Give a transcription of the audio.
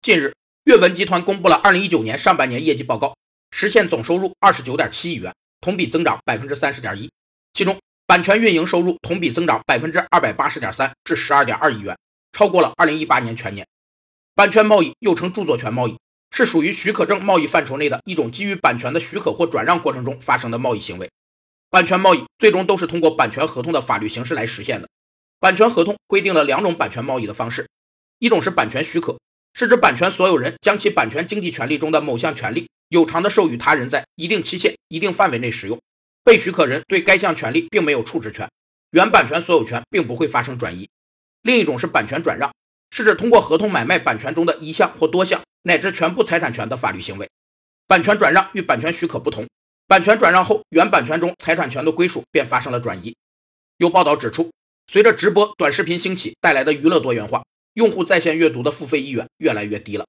近日，阅文集团公布了二零一九年上半年业绩报告，实现总收入二十九点七亿元，同比增长百分之三十点一。其中，版权运营收入同比增长百分之二百八十点三，至十二点二亿元，超过了二零一八年全年。版权贸易又称著作权贸易，是属于许可证贸易范畴内的一种基于版权的许可或转让过程中发生的贸易行为。版权贸易最终都是通过版权合同的法律形式来实现的。版权合同规定了两种版权贸易的方式，一种是版权许可，是指版权所有人将其版权经济权利中的某项权利有偿的授予他人在一定期限、一定范围内使用，被许可人对该项权利并没有处置权，原版权所有权并不会发生转移。另一种是版权转让，是指通过合同买卖版权中的一项或多项乃至全部财产权的法律行为。版权转让与版权许可不同，版权转让后，原版权中财产权的归属便发生了转移。有报道指出。随着直播短视频兴起带来的娱乐多元化，用户在线阅读的付费意愿越来越低了。